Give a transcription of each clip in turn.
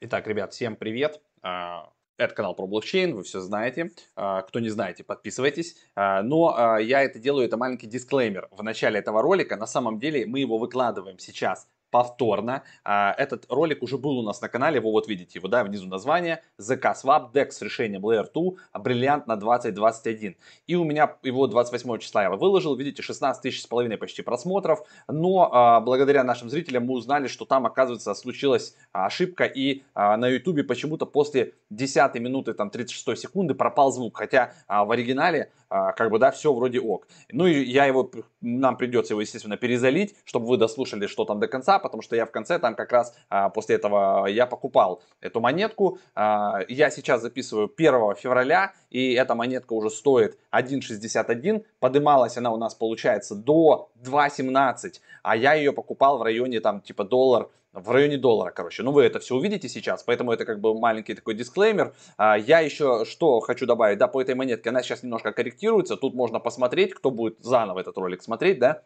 Итак, ребят, всем привет. А, это канал про блокчейн, вы все знаете. А, кто не знаете, подписывайтесь. А, но я это делаю, это маленький дисклеймер в начале этого ролика. На самом деле мы его выкладываем сейчас повторно. А, этот ролик уже был у нас на канале, вы вот видите его, да, внизу название. ZK Swap, DEX с решением Layer 2, бриллиант на 2021. И у меня его 28 числа я выложил, видите, 16 тысяч с половиной почти просмотров. Но а, благодаря нашим зрителям мы узнали, что там, оказывается, случилась ошибка. И а, на YouTube почему-то после 10 минуты, там, 36 секунды пропал звук. Хотя в оригинале а, как бы, да, все вроде ок. Ну и я его, нам придется его, естественно, перезалить, чтобы вы дослушали, что там до конца, потому что я в конце там как раз а, после этого я покупал эту монетку. А, я сейчас записываю 1 февраля, и эта монетка уже стоит 1.61. Подымалась она у нас, получается, до 2.17, а я ее покупал в районе там типа доллар в районе доллара, короче. Ну, вы это все увидите сейчас, поэтому это как бы маленький такой дисклеймер. А, я еще что хочу добавить, да, по этой монетке, она сейчас немножко корректируется, тут можно посмотреть, кто будет заново этот ролик смотреть, да,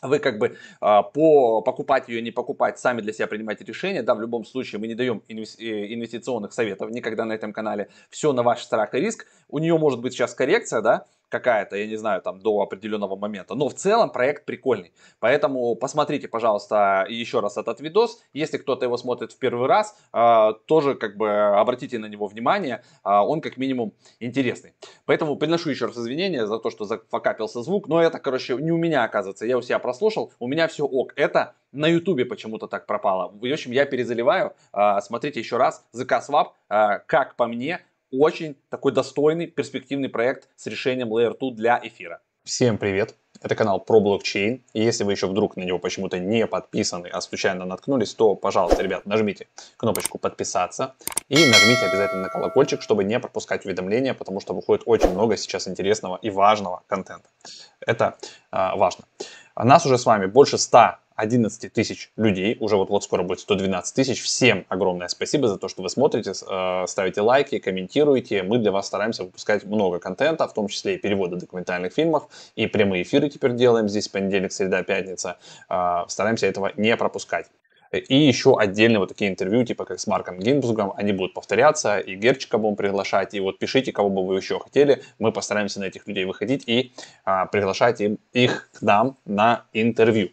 вы как бы а, по покупать ее, не покупать, сами для себя принимаете решение. Да, в любом случае мы не даем э, инвестиционных советов никогда на этом канале. Все на ваш страх и риск. У нее может быть сейчас коррекция, да, какая-то, я не знаю, там до определенного момента. Но в целом проект прикольный. Поэтому посмотрите, пожалуйста, еще раз этот видос. Если кто-то его смотрит в первый раз, э, тоже как бы обратите на него внимание. Э, он как минимум интересный. Поэтому приношу еще раз извинения за то, что зафакапился звук. Но это, короче, не у меня оказывается. Я у себя прослушал. У меня все ок. Это на ютубе почему-то так пропало. В общем, я перезаливаю. Э, смотрите еще раз. ZK Swap, как по мне, очень такой достойный, перспективный проект с решением Layer 2 для эфира. Всем привет! Это канал про блокчейн. И если вы еще вдруг на него почему-то не подписаны, а случайно наткнулись, то, пожалуйста, ребят, нажмите кнопочку подписаться и нажмите обязательно на колокольчик, чтобы не пропускать уведомления, потому что выходит очень много сейчас интересного и важного контента. Это э, важно. Нас уже с вами больше 100 11 тысяч людей, уже вот-вот скоро будет 112 тысяч. Всем огромное спасибо за то, что вы смотрите, э, ставите лайки, комментируете. Мы для вас стараемся выпускать много контента, в том числе и переводы документальных фильмов, и прямые эфиры теперь делаем здесь понедельник, среда, пятница. Э, стараемся этого не пропускать. И еще отдельно вот такие интервью, типа как с Марком Гинбусгом, они будут повторяться, и Герчика будем приглашать, и вот пишите, кого бы вы еще хотели, мы постараемся на этих людей выходить и а, приглашать им, их к нам на интервью.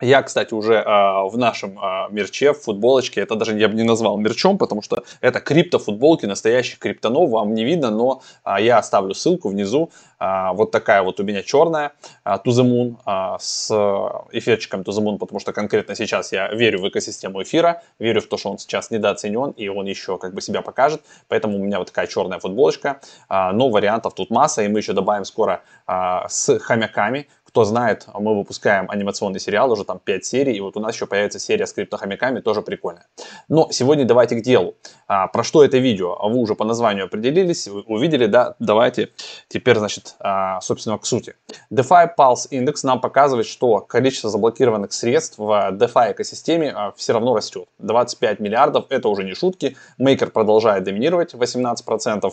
Я, кстати, уже э, в нашем э, мерче, в футболочке, это даже я бы не назвал мерчом, потому что это криптофутболки, настоящих криптонов, вам не видно, но э, я оставлю ссылку внизу. Э, вот такая вот у меня черная э, To The Moon э, с эфирчиком To The Moon, потому что конкретно сейчас я верю в экосистему эфира, верю в то, что он сейчас недооценен и он еще как бы себя покажет, поэтому у меня вот такая черная футболочка, э, но вариантов тут масса, и мы еще добавим скоро э, с хомяками, кто знает, мы выпускаем анимационный сериал, уже там 5 серий, и вот у нас еще появится серия с криптохомяками, тоже прикольная. Но сегодня давайте к делу. А, про что это видео? Вы уже по названию определились, увидели, да? Давайте теперь, значит, а, собственно, к сути. DeFi Pulse Index нам показывает, что количество заблокированных средств в DeFi экосистеме а, все равно растет. 25 миллиардов, это уже не шутки. Мейкер продолжает доминировать 18%.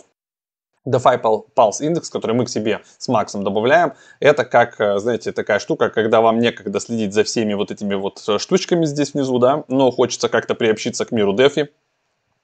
DeFi Pulse индекс, который мы к себе с Максом добавляем, это как, э, знаете, такая штука, когда вам некогда следить за всеми вот этими вот э, штучками здесь внизу, да, но хочется как-то приобщиться к миру DeFi,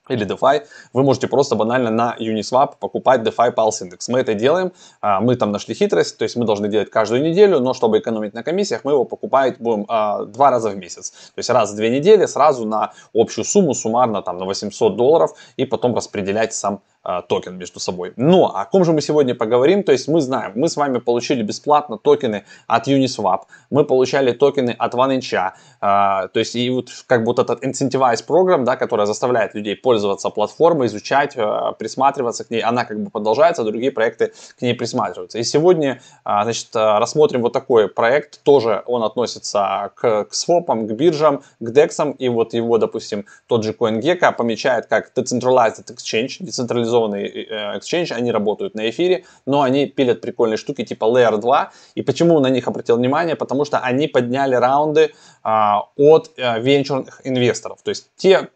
или DeFi, вы можете просто банально на Uniswap покупать DeFi Pulse Index. Мы это делаем, а, мы там нашли хитрость, то есть мы должны делать каждую неделю, но чтобы экономить на комиссиях, мы его покупать будем а, два раза в месяц. То есть раз в две недели сразу на общую сумму, суммарно там на 800 долларов, и потом распределять сам токен между собой. Но о ком же мы сегодня поговорим? То есть мы знаем, мы с вами получили бесплатно токены от Uniswap, мы получали токены от OneInch, а, то есть и вот как бы вот этот incentivized программ, да, которая заставляет людей пользоваться платформой, изучать, а, присматриваться к ней, она как бы продолжается, другие проекты к ней присматриваются. И сегодня, а, значит, рассмотрим вот такой проект, тоже он относится к, к свопам, к биржам, к дексам, и вот его, допустим, тот же CoinGecko помечает как decentralized exchange, децентрализованный централизованный э, exchange, они работают на эфире, но они пилят прикольные штуки типа Layer 2. И почему на них обратил внимание? Потому что они подняли раунды а, от а, венчурных инвесторов. То есть те э,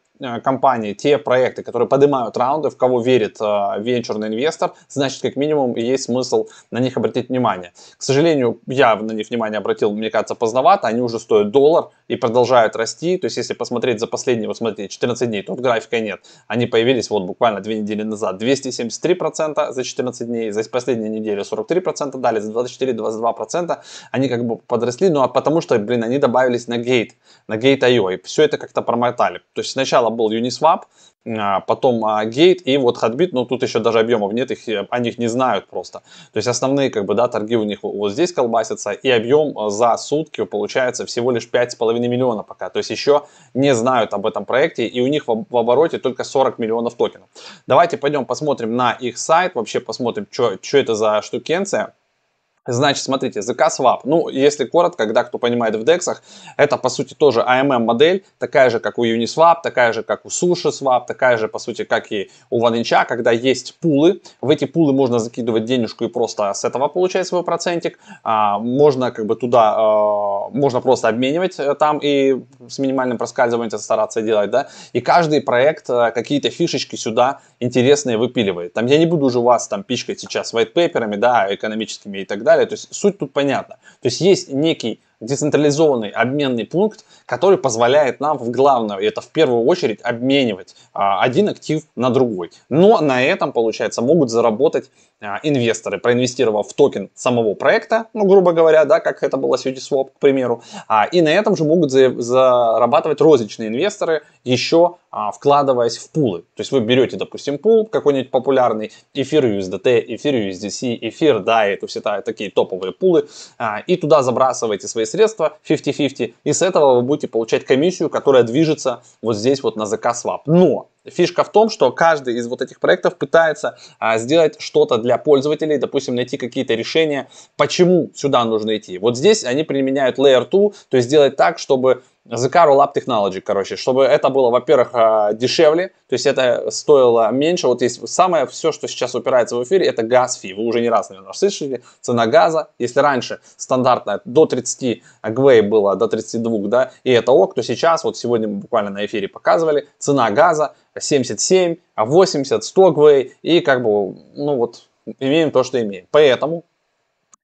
компании, те проекты, которые поднимают раунды, в кого верит э, венчурный инвестор, значит, как минимум, есть смысл на них обратить внимание. К сожалению, я на них внимание обратил, мне кажется, поздновато, они уже стоят доллар и продолжают расти, то есть, если посмотреть за последние, вот смотрите, 14 дней, тут графика нет, они появились вот буквально две недели назад, 273% за 14 дней, за последнюю неделю 43% дали, за 24-22% они как бы подросли, ну а потому что, блин, они добавились на гейт, на Gate.io, и все это как-то промотали. То есть сначала был Uniswap, а, потом а, Gate и вот Hotbit, но тут еще даже объемов нет, их, э, о них не знают просто. То есть основные как бы, да, торги у них вот здесь колбасятся, и объем э, за сутки получается всего лишь 5,5 миллиона пока. То есть еще не знают об этом проекте, и у них в обороте только 40 миллионов токенов. Давайте пойдем посмотрим на их сайт, вообще посмотрим, что это за штукенция. Значит, смотрите, ZK Swap. Ну, если коротко, когда кто понимает в DEX, это по сути тоже AMM модель, такая же, как у Uniswap, такая же, как у Sushi Swap, такая же, по сути, как и у OneInch, когда есть пулы. В эти пулы можно закидывать денежку и просто с этого получать свой процентик. А, можно как бы туда, а, можно просто обменивать э, там и с минимальным проскальзыванием стараться делать, да. И каждый проект а, какие-то фишечки сюда интересные выпиливает. Там я не буду уже вас там пичкать сейчас white paper'ами, да, экономическими и так далее далее. То есть суть тут понятна. То есть есть некий децентрализованный обменный пункт, который позволяет нам в главное, и это в первую очередь, обменивать а, один актив на другой. Но на этом, получается, могут заработать а, инвесторы, проинвестировав в токен самого проекта, ну, грубо говоря, да, как это было с Uniswap, к примеру. А, и на этом же могут за, зарабатывать розничные инвесторы, еще вкладываясь в пулы. То есть вы берете, допустим, пул какой-нибудь популярный, эфир USDT, эфир USDC, эфир DAI, это такие топовые пулы, и туда забрасываете свои средства 50-50, и с этого вы будете получать комиссию, которая движется вот здесь вот на ZK Swap. Но Фишка в том, что каждый из вот этих проектов пытается а, сделать что-то для пользователей, допустим, найти какие-то решения, почему сюда нужно идти. Вот здесь они применяют Layer 2, то есть сделать так, чтобы Car Lab Technology, короче, чтобы это было, во-первых, а, дешевле, то есть это стоило меньше. Вот есть самое все, что сейчас упирается в эфире, это газ фи. Вы уже не раз, наверное, слышали. Цена газа, если раньше стандартная до 30 гвей было, до 32, да, и это ок, то сейчас, вот сегодня мы буквально на эфире показывали, цена газа 77, 80, 100 гвей, и как бы, ну вот, имеем то, что имеем. Поэтому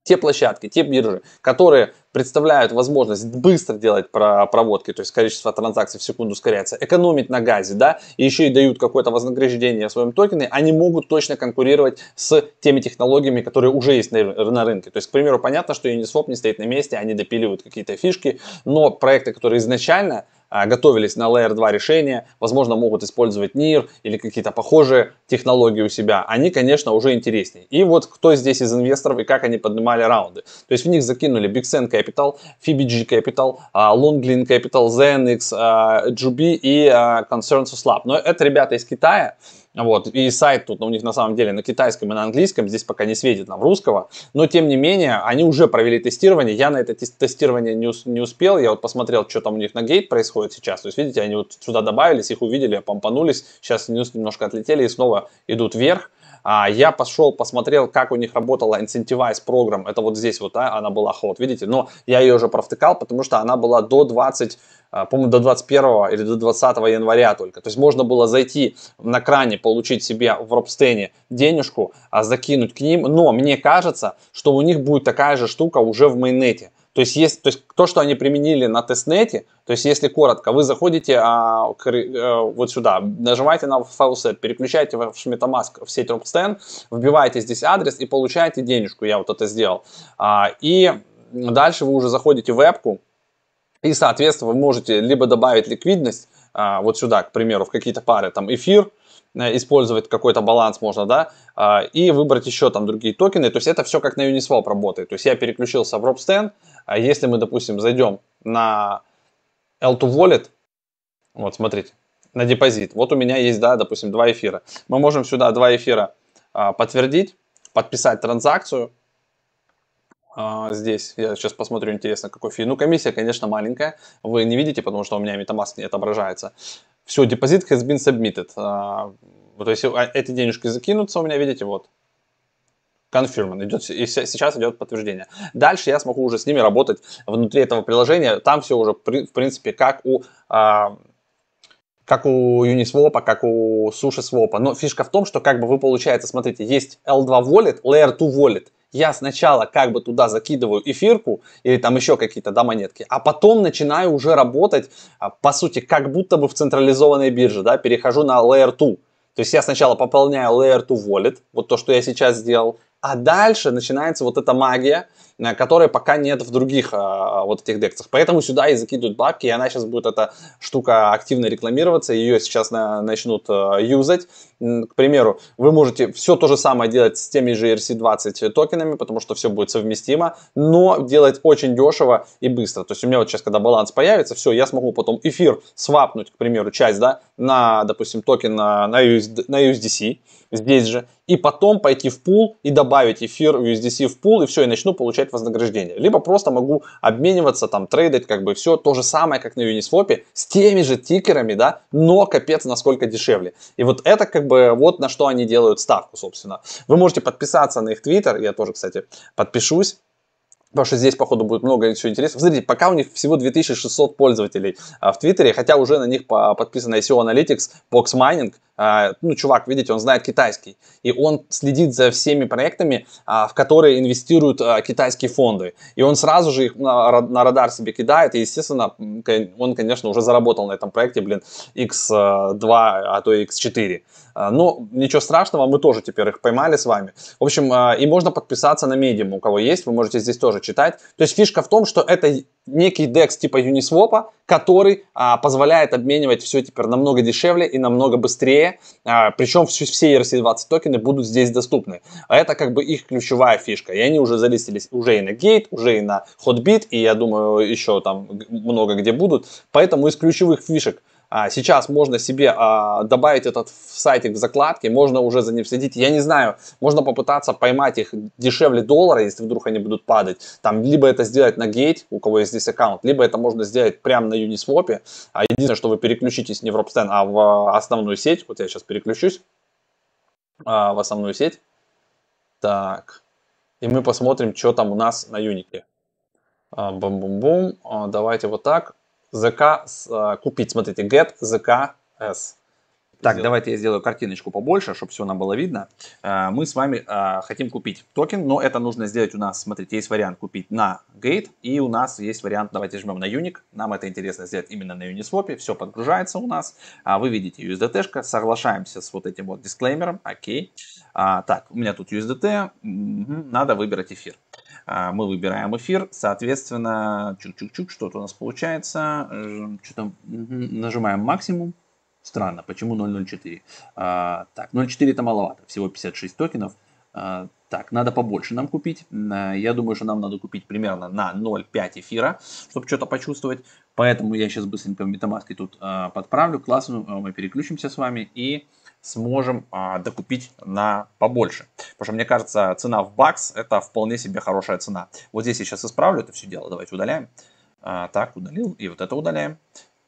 те площадки, те биржи, которые представляют возможность быстро делать проводки, то есть количество транзакций в секунду ускоряется, экономить на газе, да, и еще и дают какое-то вознаграждение в своем токене, они могут точно конкурировать с теми технологиями, которые уже есть на, на рынке. То есть, к примеру, понятно, что Uniswap не стоит на месте, они допиливают какие-то фишки, но проекты, которые изначально а, готовились на Layer 2 решения, возможно, могут использовать NIR или какие-то похожие технологии у себя, они, конечно, уже интереснее. И вот кто здесь из инвесторов и как они поднимали раунды. То есть в них закинули Sen Capital, FBG Capital, а, Longlin Capital, ZenX, а, JB и Consensus Lab. Но это ребята из Китая, вот, и сайт тут у них на самом деле на китайском и на английском, здесь пока не светит нам русского, но тем не менее, они уже провели тестирование, я на это тестирование не, не успел, я вот посмотрел, что там у них на гейт происходит сейчас, то есть видите, они вот сюда добавились, их увидели, помпанулись, сейчас немножко отлетели и снова идут вверх, а, я пошел, посмотрел, как у них работала Incentivize программа. Это вот здесь вот, а, она была ход, видите? Но я ее уже провтыкал, потому что она была до 20 а, по-моему, до 21 или до 20 января только. То есть можно было зайти на кране, получить себе в Робстене денежку, а закинуть к ним. Но мне кажется, что у них будет такая же штука уже в майнете. То есть, есть, то есть то, что они применили на тестнете, то есть если коротко, вы заходите а, к, а, вот сюда, нажимаете на файлсет, переключаете в Metamask в сеть Ropsten, вбиваете здесь адрес и получаете денежку, я вот это сделал. А, и дальше вы уже заходите в вебку, и, соответственно, вы можете либо добавить ликвидность, а, вот сюда, к примеру, в какие-то пары, там эфир, Э, использовать какой-то баланс можно, да, а, и выбрать еще там другие токены. То есть это все как на Uniswap работает. То есть я переключился в Robstan. А если мы, допустим, зайдем на L2 Wallet, вот смотрите, на депозит. Вот у меня есть, да, допустим, два эфира. Мы можем сюда два эфира а, подтвердить, подписать транзакцию. здесь я сейчас посмотрю, интересно, какой фи. Ну, комиссия, конечно, маленькая. Вы не видите, потому что у меня MetaMask не отображается. Все, депозит has been submitted. А, то есть а, эти денежки закинутся у меня, видите, вот. Confirm. Идет, и сейчас идет подтверждение. Дальше я смогу уже с ними работать внутри этого приложения. Там все уже, в принципе, как у а, как у Uniswap, как у SushiSwap. Но фишка в том, что как бы вы получается, смотрите, есть L2 Wallet, Layer 2 Wallet. Я сначала как бы туда закидываю эфирку или там еще какие-то да, монетки, а потом начинаю уже работать, а, по сути, как будто бы в централизованной бирже, да, перехожу на Layer 2. То есть я сначала пополняю Layer 2 Wallet, вот то, что я сейчас сделал, а дальше начинается вот эта магия, Э, которой пока нет в других а, вот этих дексах. Поэтому сюда и закидывают бабки, и она сейчас будет эта штука активно рекламироваться, ее сейчас на, начнут юзать. К примеру, вы можете все то же самое делать с теми же ERC20 токенами, потому что все будет совместимо, но делать очень дешево и быстро. То есть у меня вот сейчас, когда баланс появится, все, я смогу потом эфир свапнуть, к примеру, часть, да, на, допустим, токен на, на, USD, на USDC, здесь же, и потом пойти в пул и добавить эфир USDC в пул, и все, и начну получать вознаграждение. Либо просто могу обмениваться, там, трейдить, как бы все то же самое, как на Uniswap, с теми же тикерами, да, но капец насколько дешевле. И вот это как бы вот на что они делают ставку, собственно. Вы можете подписаться на их твиттер, я тоже, кстати, подпишусь. Потому что здесь, походу, будет много всего интересного. Смотрите, пока у них всего 2600 пользователей а, в Твиттере, хотя уже на них по, подписано SEO Analytics, Box Mining. А, ну, чувак, видите, он знает китайский. И он следит за всеми проектами, а, в которые инвестируют а, китайские фонды. И он сразу же их на, на радар себе кидает. И, естественно, он, конечно, уже заработал на этом проекте, блин, X2, а то и X4. А, но ничего страшного, мы тоже теперь их поймали с вами. В общем, а, и можно подписаться на Medium, у кого есть, вы можете здесь тоже читать. То есть фишка в том, что это некий DEX типа Uniswap, который а, позволяет обменивать все теперь намного дешевле и намного быстрее. А, причем все, все ERC20 токены будут здесь доступны. А это как бы их ключевая фишка. И они уже залистились уже и на Gate, уже и на Hotbit, и я думаю еще там много где будут. Поэтому из ключевых фишек а, сейчас можно себе а, добавить этот сайтик в закладке, можно уже за ним следить. Я не знаю, можно попытаться поймать их дешевле доллара, если вдруг они будут падать. Там либо это сделать на Gate, у кого есть здесь аккаунт, либо это можно сделать прямо на Uniswap. А единственное, что вы переключитесь не в Ropsten, а в основную сеть. Вот я сейчас переключусь а, в основную сеть. Так. И мы посмотрим, что там у нас на Юнике. Бум-бум-бум. Давайте вот так. ZK э, купить. Смотрите, get ZK S. Так, сделать. давайте я сделаю картиночку побольше, чтобы все нам было видно. Э, мы с вами э, хотим купить токен, но это нужно сделать у нас, смотрите, есть вариант купить на Gate, и у нас есть вариант, давайте жмем на Unic, нам это интересно сделать именно на Uniswap, все подгружается у нас. А Вы видите USDT, соглашаемся с вот этим вот дисклеймером, окей. А, так, у меня тут USDT, надо выбирать эфир. А, мы выбираем эфир, соответственно, чук-чук-чук, что-то у нас получается, что-то нажимаем максимум, странно, почему 0.04? А, так, 0.4 это маловато, всего 56 токенов, а, так, надо побольше нам купить. Я думаю, что нам надо купить примерно на 0,5 эфира, чтобы что-то почувствовать. Поэтому я сейчас быстренько в MetaMask тут подправлю, классно, мы переключимся с вами и сможем а, докупить на побольше. Потому что мне кажется, цена в бакс это вполне себе хорошая цена. Вот здесь я сейчас исправлю это все дело. Давайте удаляем. А, так, удалил. И вот это удаляем.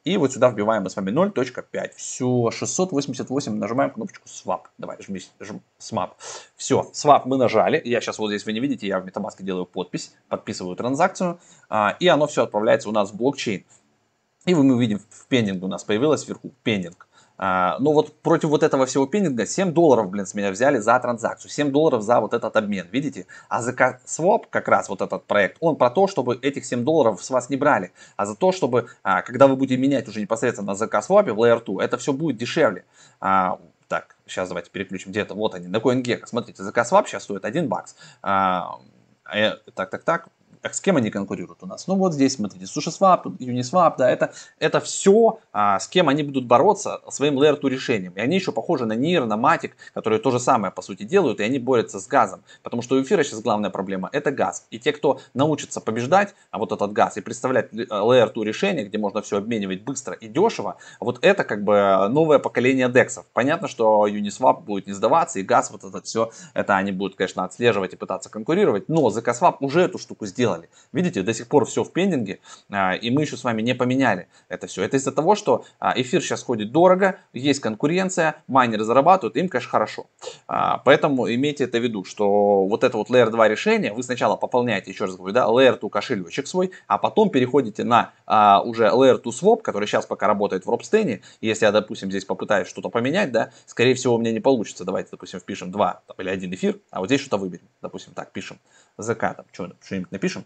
И вот сюда вбиваем мы с вами 0.5. Все, 688. Нажимаем кнопочку Swap. Давай, жми, жми Swap. Все, Swap мы нажали. Я сейчас вот здесь, вы не видите, я в MetaMask делаю подпись, подписываю транзакцию. А, и оно все отправляется у нас в блокчейн. И мы видим, в пендинг у нас появилось вверху пендинг. А, ну вот против вот этого всего пенинга 7 долларов, блин, с меня взяли за транзакцию. 7 долларов за вот этот обмен, видите? А за Swap, как раз вот этот проект, он про то, чтобы этих 7 долларов с вас не брали, а за то, чтобы, а, когда вы будете менять уже непосредственно на ZK Swap в Layer 2, это все будет дешевле. А, так, сейчас давайте переключим где-то, вот они, на CoinGecko, смотрите, ZK Swap сейчас стоит 1 бакс. Э, так, так, так, с кем они конкурируют у нас? Ну вот здесь, смотрите, SushiSwap, Uniswap, да, это, это все, а, с кем они будут бороться своим Layer 2 решением. И они еще похожи на NIR, на Matic, которые то же самое, по сути, делают, и они борются с газом. Потому что у эфира сейчас главная проблема – это газ. И те, кто научится побеждать а вот этот газ и представлять Layer 2 решение, где можно все обменивать быстро и дешево, вот это как бы новое поколение дексов. Понятно, что Uniswap будет не сдаваться, и газ, вот это все, это они будут, конечно, отслеживать и пытаться конкурировать, но ZK уже эту штуку сделал сделали. Видите, до сих пор все в пендинге, а, и мы еще с вами не поменяли это все. Это из-за того, что а, эфир сейчас ходит дорого, есть конкуренция, майнеры зарабатывают, им, конечно, хорошо. А, поэтому имейте это в виду, что вот это вот Layer 2 решение, вы сначала пополняете, еще раз говорю, да, Layer 2 кошелечек свой, а потом переходите на уже Layer 2 Swap, который сейчас пока работает в Робстене. Если я, допустим, здесь попытаюсь что-то поменять, да, скорее всего, у меня не получится. Давайте, допустим, впишем 2 или 1 эфир, а вот здесь что-то выберем. Допустим, так, пишем закатом. Что-нибудь напишем.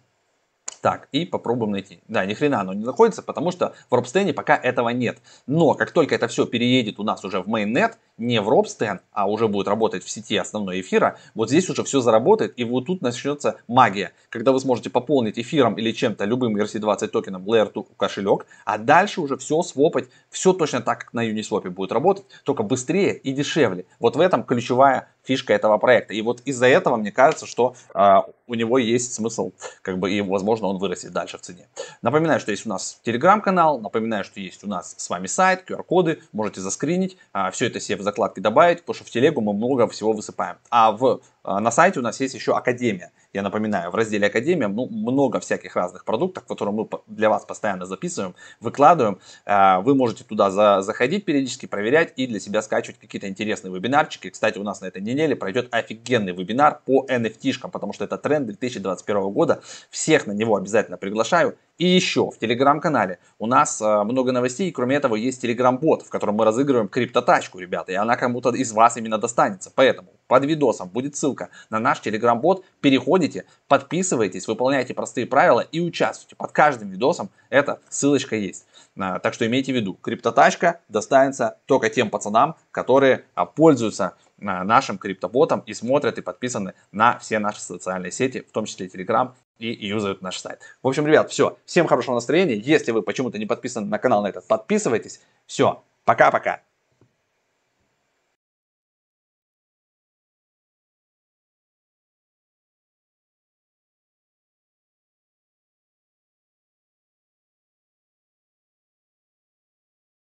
Так, и попробуем найти. Да, ни хрена оно не находится, потому что в Робстене пока этого нет. Но как только это все переедет у нас уже в Mainnet, не в Робстен, а уже будет работать в сети основной эфира, вот здесь уже все заработает, и вот тут начнется магия, когда вы сможете пополнить эфиром или чем-то, любым ERC20 токеном Layer 2 кошелек, а дальше уже все свопать, все точно так, как на Uniswap будет работать, только быстрее и дешевле. Вот в этом ключевая фишка этого проекта. И вот из-за этого мне кажется, что э, у него есть смысл, как бы, и, возможно, он вырастет дальше в цене. Напоминаю, что есть у нас телеграм-канал, напоминаю, что есть у нас с вами сайт, QR-коды, можете заскринить, а, все это себе в закладке добавить, потому что в телегу мы много всего высыпаем. А в, на сайте у нас есть еще Академия. Я напоминаю, в разделе Академия много всяких разных продуктов, которые мы для вас постоянно записываем, выкладываем. Э, вы можете туда за, заходить периодически, проверять и для себя скачивать какие-то интересные вебинарчики. Кстати, у нас на этой неделе пройдет офигенный вебинар по NFT-шкам, потому что это тренд 2021 года. Всех на него обязательно приглашаю. И еще в телеграм-канале у нас э, много новостей, кроме этого есть телеграм-бот, в котором мы разыгрываем криптотачку, ребята, и она кому-то из вас именно достанется. Поэтому под видосом будет ссылка на наш телеграм-бот, переходите, подписывайтесь, выполняйте простые правила и участвуйте. Под каждым видосом эта ссылочка есть. А, так что имейте в виду, криптотачка достанется только тем пацанам, которые а, пользуются а, нашим криптоботом и смотрят и подписаны на все наши социальные сети, в том числе Telegram и юзают наш сайт. В общем, ребят, все. Всем хорошего настроения. Если вы почему-то не подписаны на канал на этот, подписывайтесь. Все. Пока-пока.